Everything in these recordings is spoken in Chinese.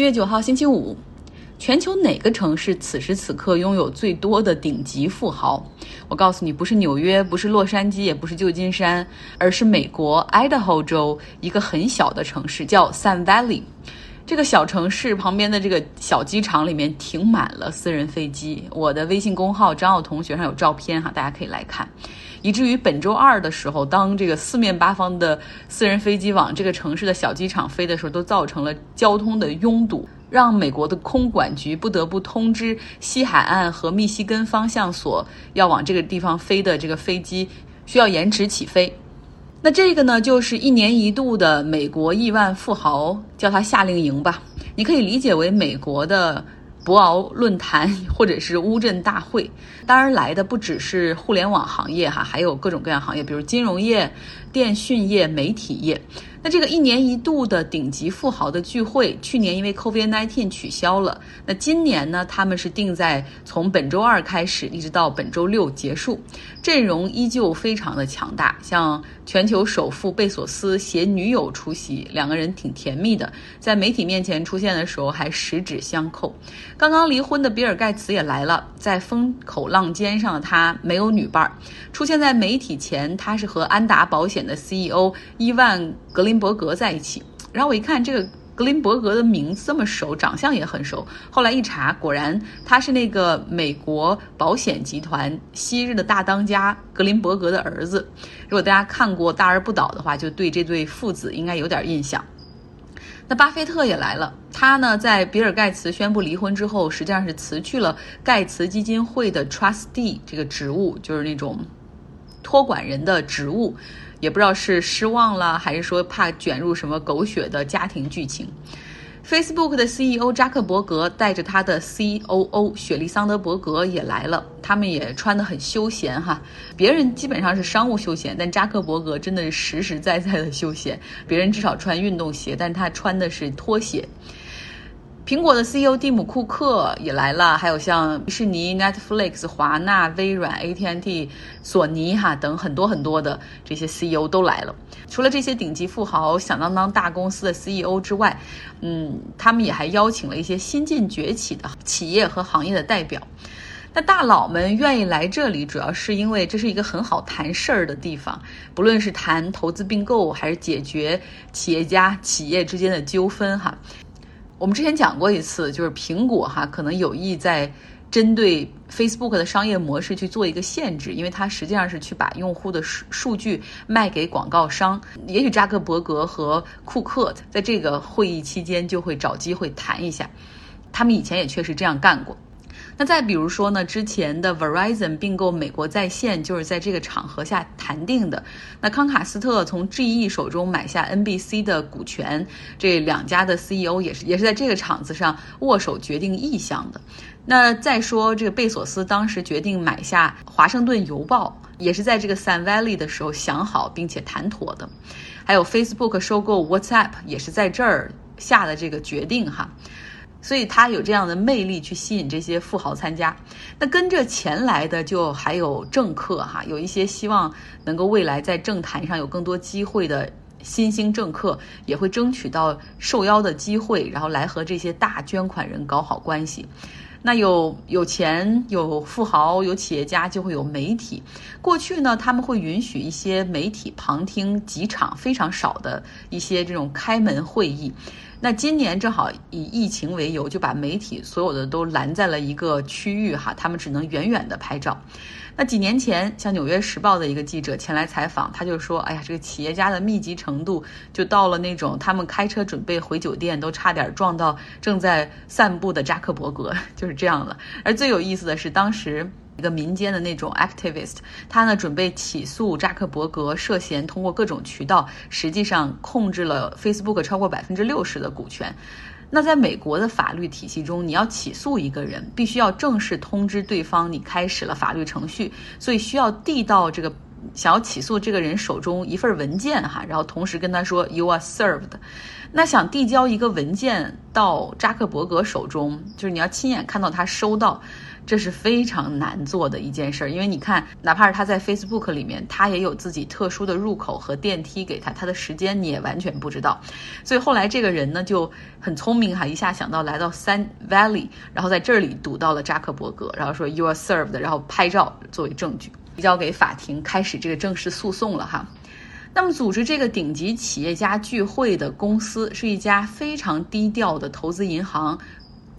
七月九号星期五，全球哪个城市此时此刻拥有最多的顶级富豪？我告诉你，不是纽约，不是洛杉矶，也不是旧金山，而是美国 Idaho 州一个很小的城市，叫 Sun Valley。这个小城市旁边的这个小机场里面停满了私人飞机。我的微信公号张奥同学上有照片哈，大家可以来看。以至于本周二的时候，当这个四面八方的私人飞机往这个城市的小机场飞的时候，都造成了交通的拥堵，让美国的空管局不得不通知西海岸和密西根方向所要往这个地方飞的这个飞机需要延迟起飞。那这个呢，就是一年一度的美国亿万富豪，叫它夏令营吧，你可以理解为美国的。博鳌论坛或者是乌镇大会，当然来的不只是互联网行业哈，还有各种各样行业，比如金融业、电讯业、媒体业。那这个一年一度的顶级富豪的聚会，去年因为 COVID-19 取消了。那今年呢，他们是定在从本周二开始，一直到本周六结束，阵容依旧非常的强大。像全球首富贝索斯携女友出席，两个人挺甜蜜的，在媒体面前出现的时候还十指相扣。刚刚离婚的比尔盖茨也来了，在风口浪尖上的他没有女伴儿，出现在媒体前，他是和安达保险的 CEO 伊万。格林伯格在一起，然后我一看这个格林伯格的名字这么熟，长相也很熟。后来一查，果然他是那个美国保险集团昔日的大当家格林伯格的儿子。如果大家看过《大而不倒》的话，就对这对父子应该有点印象。那巴菲特也来了，他呢在比尔盖茨宣布离婚之后，实际上是辞去了盖茨基金会的 trustee 这个职务，就是那种托管人的职务。也不知道是失望了，还是说怕卷入什么狗血的家庭剧情。Facebook 的 CEO 扎克伯格带着他的 COO 雪莉桑德伯格也来了，他们也穿得很休闲哈。别人基本上是商务休闲，但扎克伯格真的是实实在在的休闲。别人至少穿运动鞋，但他穿的是拖鞋。苹果的 CEO 蒂姆·库克也来了，还有像迪士尼、Netflix、华纳、微软、AT&T、索尼哈等很多很多的这些 CEO 都来了。除了这些顶级富豪、响当当大公司的 CEO 之外，嗯，他们也还邀请了一些新晋崛起的企业和行业的代表。那大佬们愿意来这里，主要是因为这是一个很好谈事儿的地方，不论是谈投资并购，还是解决企业家、企业之间的纠纷哈。我们之前讲过一次，就是苹果哈可能有意在针对 Facebook 的商业模式去做一个限制，因为它实际上是去把用户的数数据卖给广告商。也许扎克伯格和库克在这个会议期间就会找机会谈一下，他们以前也确实这样干过。那再比如说呢，之前的 Verizon 并购美国在线就是在这个场合下谈定的。那康卡斯特从 GE 手中买下 NBC 的股权，这两家的 CEO 也是也是在这个场子上握手决定意向的。那再说这个贝索斯当时决定买下华盛顿邮报，也是在这个 Sun Valley 的时候想好并且谈妥的。还有 Facebook 收购 WhatsApp 也是在这儿下的这个决定哈。所以他有这样的魅力去吸引这些富豪参加，那跟着钱来的就还有政客哈，有一些希望能够未来在政坛上有更多机会的新兴政客，也会争取到受邀的机会，然后来和这些大捐款人搞好关系。那有有钱、有富豪、有企业家，就会有媒体。过去呢，他们会允许一些媒体旁听几场非常少的一些这种开门会议。那今年正好以疫情为由，就把媒体所有的都拦在了一个区域哈，他们只能远远的拍照。那几年前，像《纽约时报》的一个记者前来采访，他就说：“哎呀，这个企业家的密集程度，就到了那种他们开车准备回酒店，都差点撞到正在散步的扎克伯格，就是这样了。”而最有意思的是，当时。一个民间的那种 activist，他呢准备起诉扎克伯格涉嫌通过各种渠道，实际上控制了 Facebook 超过百分之六十的股权。那在美国的法律体系中，你要起诉一个人，必须要正式通知对方你开始了法律程序，所以需要递到这个想要起诉这个人手中一份文件哈，然后同时跟他说 “You are served”。那想递交一个文件到扎克伯格手中，就是你要亲眼看到他收到。这是非常难做的一件事儿，因为你看，哪怕是他在 Facebook 里面，他也有自己特殊的入口和电梯给他，他的时间你也完全不知道。所以后来这个人呢就很聪明哈，一下想到来到 Sun Valley，然后在这里堵到了扎克伯格，然后说 You are served，然后拍照作为证据提交给法庭，开始这个正式诉讼了哈。那么组织这个顶级企业家聚会的公司是一家非常低调的投资银行。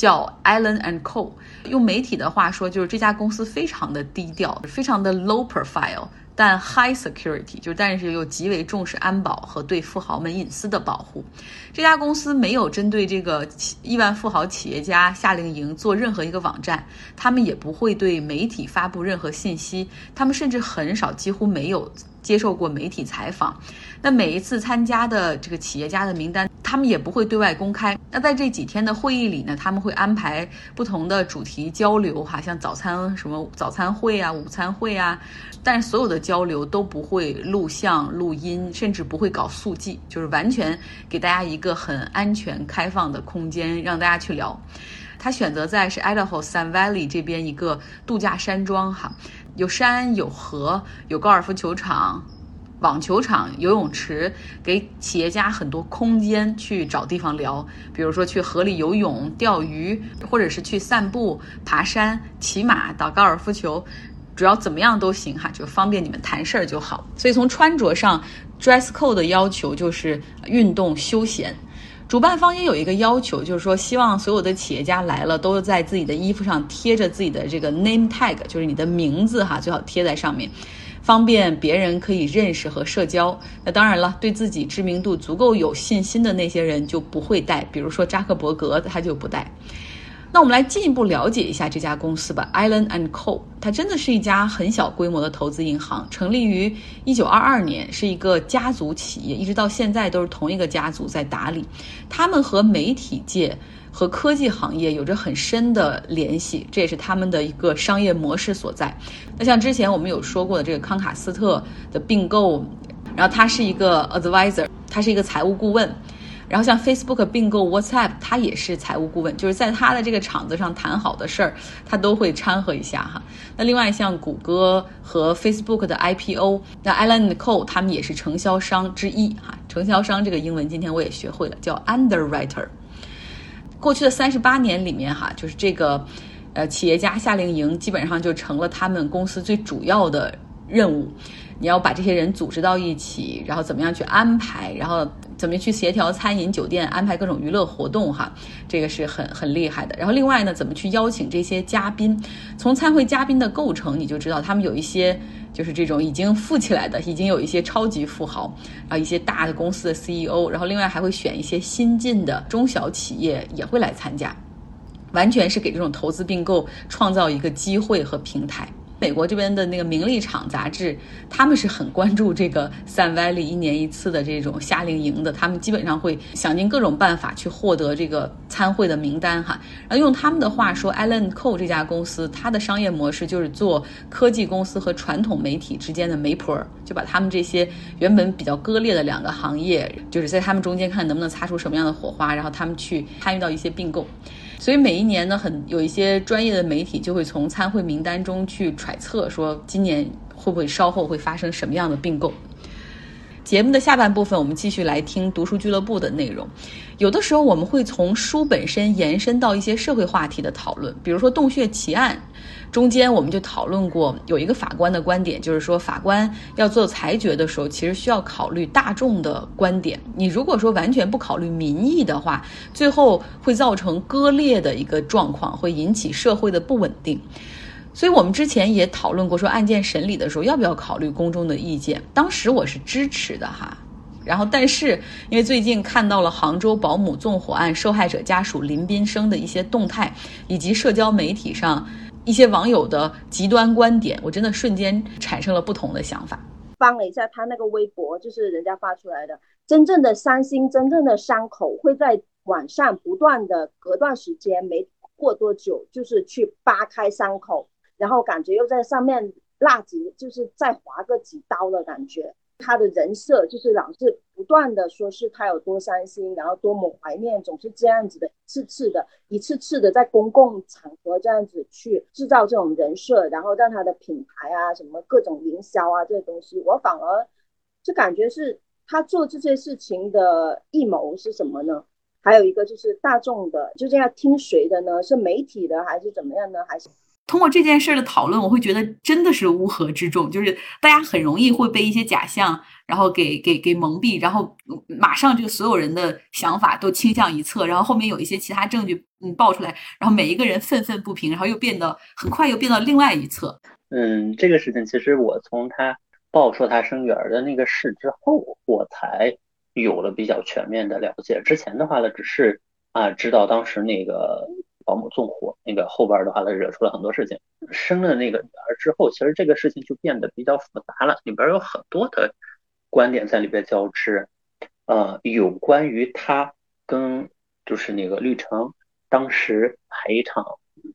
叫 Allen and Co，用媒体的话说，就是这家公司非常的低调，非常的 low profile，但 high security，就但是又极为重视安保和对富豪们隐私的保护。这家公司没有针对这个亿万富豪企业家夏令营做任何一个网站，他们也不会对媒体发布任何信息，他们甚至很少，几乎没有接受过媒体采访。那每一次参加的这个企业家的名单。他们也不会对外公开。那在这几天的会议里呢，他们会安排不同的主题交流，哈，像早餐什么早餐会啊、午餐会啊，但是所有的交流都不会录像、录音，甚至不会搞速记，就是完全给大家一个很安全、开放的空间，让大家去聊。他选择在是 Idaho Sun Valley 这边一个度假山庄，哈，有山有河，有高尔夫球场。网球场、游泳池，给企业家很多空间去找地方聊，比如说去河里游泳、钓鱼，或者是去散步、爬山、骑马、打高尔夫球，主要怎么样都行哈，就方便你们谈事儿就好。所以从穿着上，dress code 的要求就是运动休闲。主办方也有一个要求，就是说希望所有的企业家来了，都在自己的衣服上贴着自己的这个 name tag，就是你的名字哈，最好贴在上面。方便别人可以认识和社交。那当然了，对自己知名度足够有信心的那些人就不会带，比如说扎克伯格他就不带。那我们来进一步了解一下这家公司吧，Island and Co。它真的是一家很小规模的投资银行，成立于一九二二年，是一个家族企业，一直到现在都是同一个家族在打理。他们和媒体界。和科技行业有着很深的联系，这也是他们的一个商业模式所在。那像之前我们有说过的这个康卡斯特的并购，然后他是一个 advisor，他是一个财务顾问。然后像 Facebook 并购 WhatsApp，他也是财务顾问，就是在他的这个场子上谈好的事儿，他都会掺和一下哈。那另外像谷歌和 Facebook 的 IPO，那 Alan Co 他们也是承销商之一哈。承销商这个英文今天我也学会了，叫 underwriter。过去的三十八年里面，哈，就是这个，呃，企业家夏令营基本上就成了他们公司最主要的任务。你要把这些人组织到一起，然后怎么样去安排，然后怎么去协调餐饮、酒店安排各种娱乐活动，哈，这个是很很厉害的。然后另外呢，怎么去邀请这些嘉宾？从参会嘉宾的构成，你就知道他们有一些。就是这种已经富起来的，已经有一些超级富豪啊，一些大的公司的 CEO，然后另外还会选一些新进的中小企业也会来参加，完全是给这种投资并购创造一个机会和平台。美国这边的那个《名利场》杂志，他们是很关注这个 Sun Valley 一年一次的这种夏令营的，他们基本上会想尽各种办法去获得这个参会的名单哈。然后用他们的话说，Allen Co 这家公司，它的商业模式就是做科技公司和传统媒体之间的媒婆，就把他们这些原本比较割裂的两个行业，就是在他们中间看能不能擦出什么样的火花，然后他们去参与到一些并购。所以每一年呢，很有一些专业的媒体就会从参会名单中去揣测，说今年会不会稍后会发生什么样的并购。节目的下半部分，我们继续来听读书俱乐部的内容。有的时候，我们会从书本身延伸到一些社会话题的讨论，比如说洞穴奇案。中间我们就讨论过，有一个法官的观点，就是说法官要做裁决的时候，其实需要考虑大众的观点。你如果说完全不考虑民意的话，最后会造成割裂的一个状况，会引起社会的不稳定。所以我们之前也讨论过，说案件审理的时候要不要考虑公众的意见。当时我是支持的哈，然后但是因为最近看到了杭州保姆纵火案受害者家属林斌生的一些动态，以及社交媒体上。一些网友的极端观点，我真的瞬间产生了不同的想法。翻了一下他那个微博，就是人家发出来的，真正的伤心，真正的伤口会在晚上不断的隔段时间，没过多久，就是去扒开伤口，然后感觉又在上面辣几，就是再划个几刀的感觉。他的人设就是老是不断的说是他有多伤心，然后多么怀念，总是这样子的，一次次的，一次次的在公共场合这样子去制造这种人设，然后让他的品牌啊什么各种营销啊这些东西，我反而就感觉是他做这些事情的预谋是什么呢？还有一个就是大众的，就这样听谁的呢？是媒体的还是怎么样呢？还是？通过这件事的讨论，我会觉得真的是乌合之众，就是大家很容易会被一些假象，然后给给给蒙蔽，然后马上这个所有人的想法都倾向一侧，然后后面有一些其他证据嗯爆出来，然后每一个人愤愤不平，然后又变得很快又变到另外一侧。嗯，这个事情其实我从他爆出他生女儿的那个事之后，我才有了比较全面的了解。之前的话呢，只是啊知道当时那个。保姆纵火那个后边的话，他惹出了很多事情。生了那个女儿之后，其实这个事情就变得比较复杂了，里边有很多的观点在里边交织。呃，有关于他跟就是那个绿城当时赔偿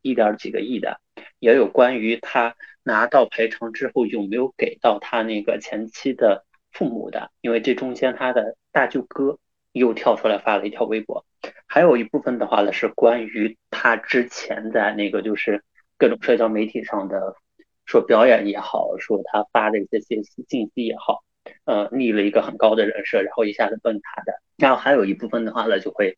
一点几个亿的，也有关于他拿到赔偿之后有没有给到他那个前妻的父母的，因为这中间他的大舅哥又跳出来发了一条微博。还有一部分的话呢，是关于他之前在那个就是各种社交媒体上的说表演也好，说他发的一些信息信息也好，呃，立了一个很高的人设，然后一下子崩塌的。然后还有一部分的话呢，就会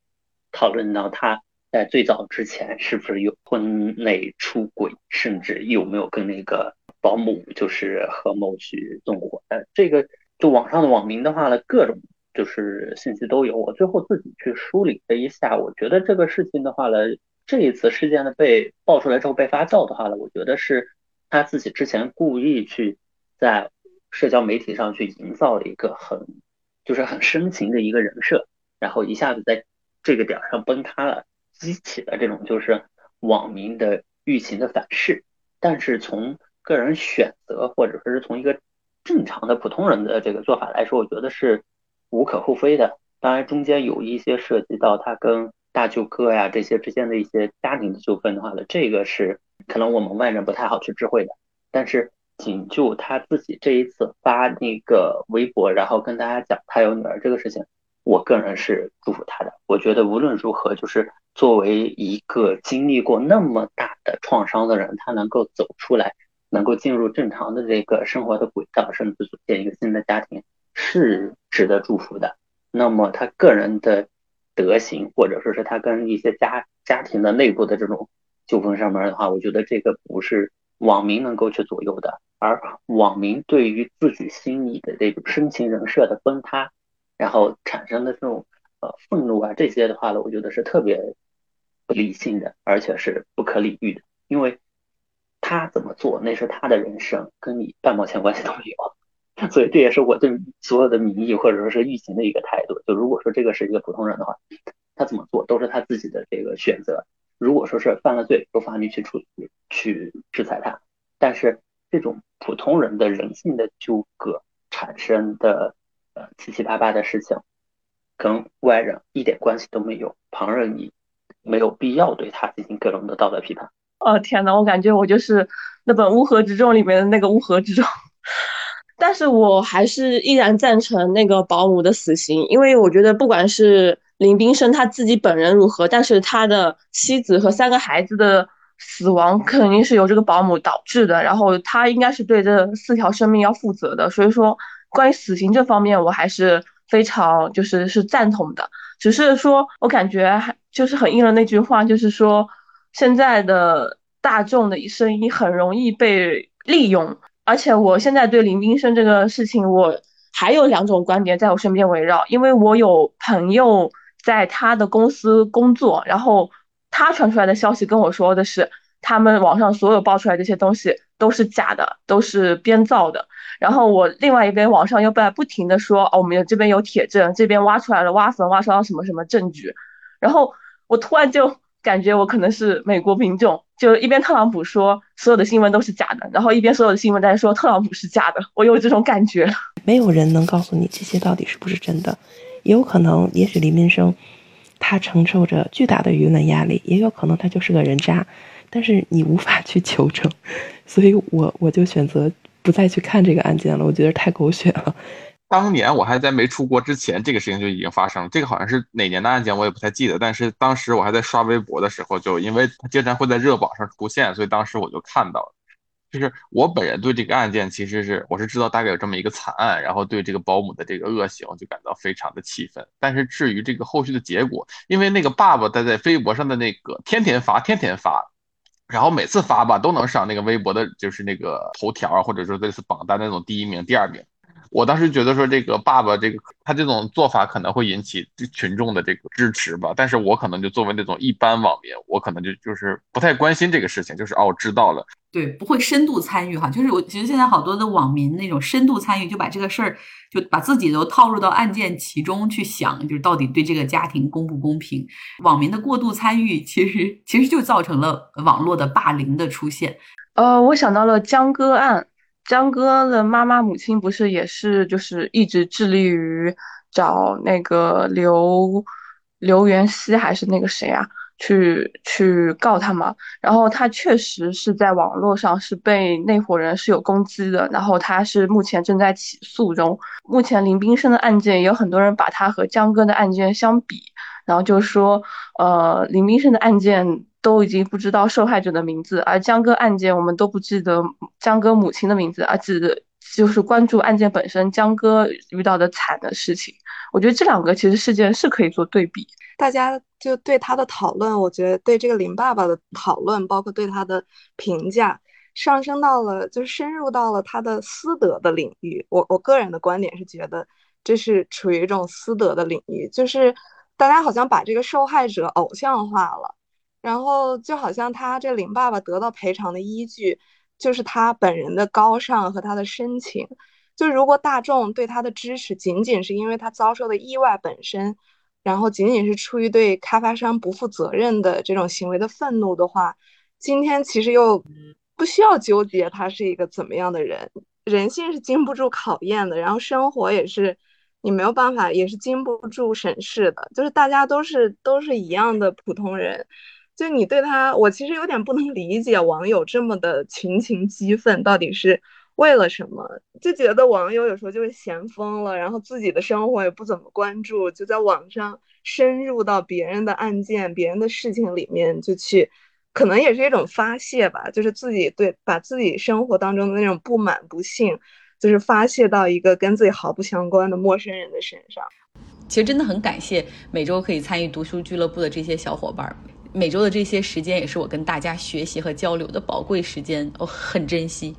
讨论到他在最早之前是不是有婚内出轨，甚至有没有跟那个保姆就是合谋去纵火。呃，这个就网上的网民的话呢，各种。就是信息都有，我最后自己去梳理了一下，我觉得这个事情的话呢，这一次事件的被爆出来之后被发酵的话呢，我觉得是他自己之前故意去在社交媒体上去营造了一个很就是很深情的一个人设，然后一下子在这个点上崩塌了，激起了这种就是网民的舆情的反噬。但是从个人选择或者说是从一个正常的普通人的这个做法来说，我觉得是。无可厚非的，当然中间有一些涉及到他跟大舅哥呀这些之间的一些家庭的纠纷的话呢，这个是可能我们外人不太好去知会的。但是仅就他自己这一次发那个微博，然后跟大家讲他有女儿这个事情，我个人是祝福他的。我觉得无论如何，就是作为一个经历过那么大的创伤的人，他能够走出来，能够进入正常的这个生活的轨道，甚至组建一个新的家庭。是值得祝福的。那么他个人的德行，或者说是他跟一些家家庭的内部的这种纠纷上面的话，我觉得这个不是网民能够去左右的。而网民对于自己心里的这种深情人设的崩塌，然后产生的这种呃愤怒啊这些的话呢，我觉得是特别不理性的，而且是不可理喻的。因为他怎么做那是他的人生，跟你半毛钱关系都没有。所以这也是我对所有的民意或者说是舆情的一个态度。就如果说这个是一个普通人的话，他怎么做都是他自己的这个选择。如果说是犯了罪，由法律去处理去制裁他。但是这种普通人的人性的纠葛产生的呃七七八八的事情，跟外人一点关系都没有。旁人你没有必要对他进行各种的道德批判。哦天哪，我感觉我就是那本乌合之众里面的那个乌合之众。但是我还是依然赞成那个保姆的死刑，因为我觉得不管是林冰生他自己本人如何，但是他的妻子和三个孩子的死亡肯定是由这个保姆导致的，然后他应该是对这四条生命要负责的。所以说，关于死刑这方面，我还是非常就是是赞同的。只是说我感觉还就是很应了那句话，就是说现在的大众的声音很容易被利用。而且我现在对林冰生这个事情，我还有两种观点在我身边围绕，因为我有朋友在他的公司工作，然后他传出来的消息跟我说的是，他们网上所有爆出来这些东西都是假的，都是编造的。然后我另外一边网上又在不停的说，哦，我们这边有铁证，这边挖出来了挖坟挖出到什么什么证据，然后我突然就感觉我可能是美国民众。就一边特朗普说所有的新闻都是假的，然后一边所有的新闻在说特朗普是假的，我有这种感觉。没有人能告诉你这些到底是不是真的，也有可能，也许李明生他承受着巨大的舆论压力，也有可能他就是个人渣，但是你无法去求证，所以我我就选择不再去看这个案件了。我觉得太狗血了。当年我还在没出国之前，这个事情就已经发生了。这个好像是哪年的案件，我也不太记得。但是当时我还在刷微博的时候，就因为他经常会在热榜上出现，所以当时我就看到了。就是我本人对这个案件其实是我是知道大概有这么一个惨案，然后对这个保姆的这个恶行就感到非常的气愤。但是至于这个后续的结果，因为那个爸爸他在微博上的那个天天发天天发，然后每次发吧都能上那个微博的就是那个头条啊，或者说类似榜单那种第一名、第二名。我当时觉得说这个爸爸这个他这种做法可能会引起群众的这个支持吧，但是我可能就作为那种一般网民，我可能就就是不太关心这个事情，就是哦知道了，对，不会深度参与哈，就是我觉得现在好多的网民那种深度参与，就把这个事儿就把自己都套入到案件其中去想，就是到底对这个家庭公不公平？网民的过度参与，其实其实就造成了网络的霸凌的出现。呃，我想到了江歌案。江哥的妈妈、母亲不是也是，就是一直致力于找那个刘刘元熙还是那个谁啊，去去告他嘛。然后他确实是在网络上是被那伙人是有攻击的，然后他是目前正在起诉中。目前林斌生的案件也有很多人把他和江哥的案件相比，然后就说，呃，林斌生的案件。都已经不知道受害者的名字，而江歌案件我们都不记得江歌母亲的名字，而只就是关注案件本身，江歌遇到的惨的事情。我觉得这两个其实事件是可以做对比。大家就对他的讨论，我觉得对这个林爸爸的讨论，包括对他的评价，上升到了就是深入到了他的私德的领域。我我个人的观点是觉得这是处于一种私德的领域，就是大家好像把这个受害者偶像化了。然后就好像他这林爸爸得到赔偿的依据，就是他本人的高尚和他的深情。就如果大众对他的支持仅仅是因为他遭受的意外本身，然后仅仅是出于对开发商不负责任的这种行为的愤怒的话，今天其实又不需要纠结他是一个怎么样的人。人性是经不住考验的，然后生活也是你没有办法，也是经不住审视的。就是大家都是都是一样的普通人。就你对他，我其实有点不能理解网友这么的群情激愤，到底是为了什么？就觉得网友有时候就是闲疯了，然后自己的生活也不怎么关注，就在网上深入到别人的案件、别人的事情里面就去，可能也是一种发泄吧，就是自己对把自己生活当中的那种不满、不幸，就是发泄到一个跟自己毫不相关的陌生人的身上。其实真的很感谢每周可以参与读书俱乐部的这些小伙伴。每周的这些时间也是我跟大家学习和交流的宝贵时间，我很珍惜。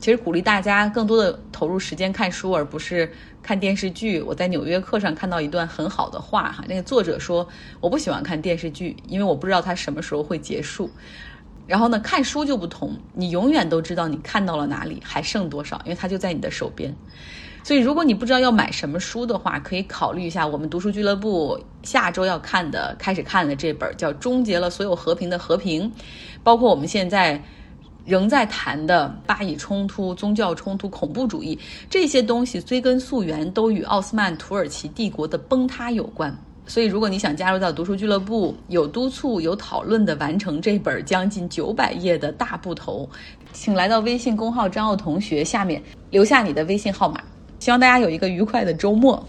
其实鼓励大家更多的投入时间看书，而不是看电视剧。我在《纽约客》上看到一段很好的话哈，那个作者说：“我不喜欢看电视剧，因为我不知道它什么时候会结束。然后呢，看书就不同，你永远都知道你看到了哪里，还剩多少，因为它就在你的手边。”所以，如果你不知道要买什么书的话，可以考虑一下我们读书俱乐部下周要看的、开始看的这本叫《终结了所有和平的和平》，包括我们现在仍在谈的巴以冲突、宗教冲突、恐怖主义这些东西，追根溯源都与奥斯曼土耳其帝国的崩塌有关。所以，如果你想加入到读书俱乐部，有督促、有讨论的完成这本将近九百页的大部头，请来到微信公号张奥同学下面留下你的微信号码。希望大家有一个愉快的周末。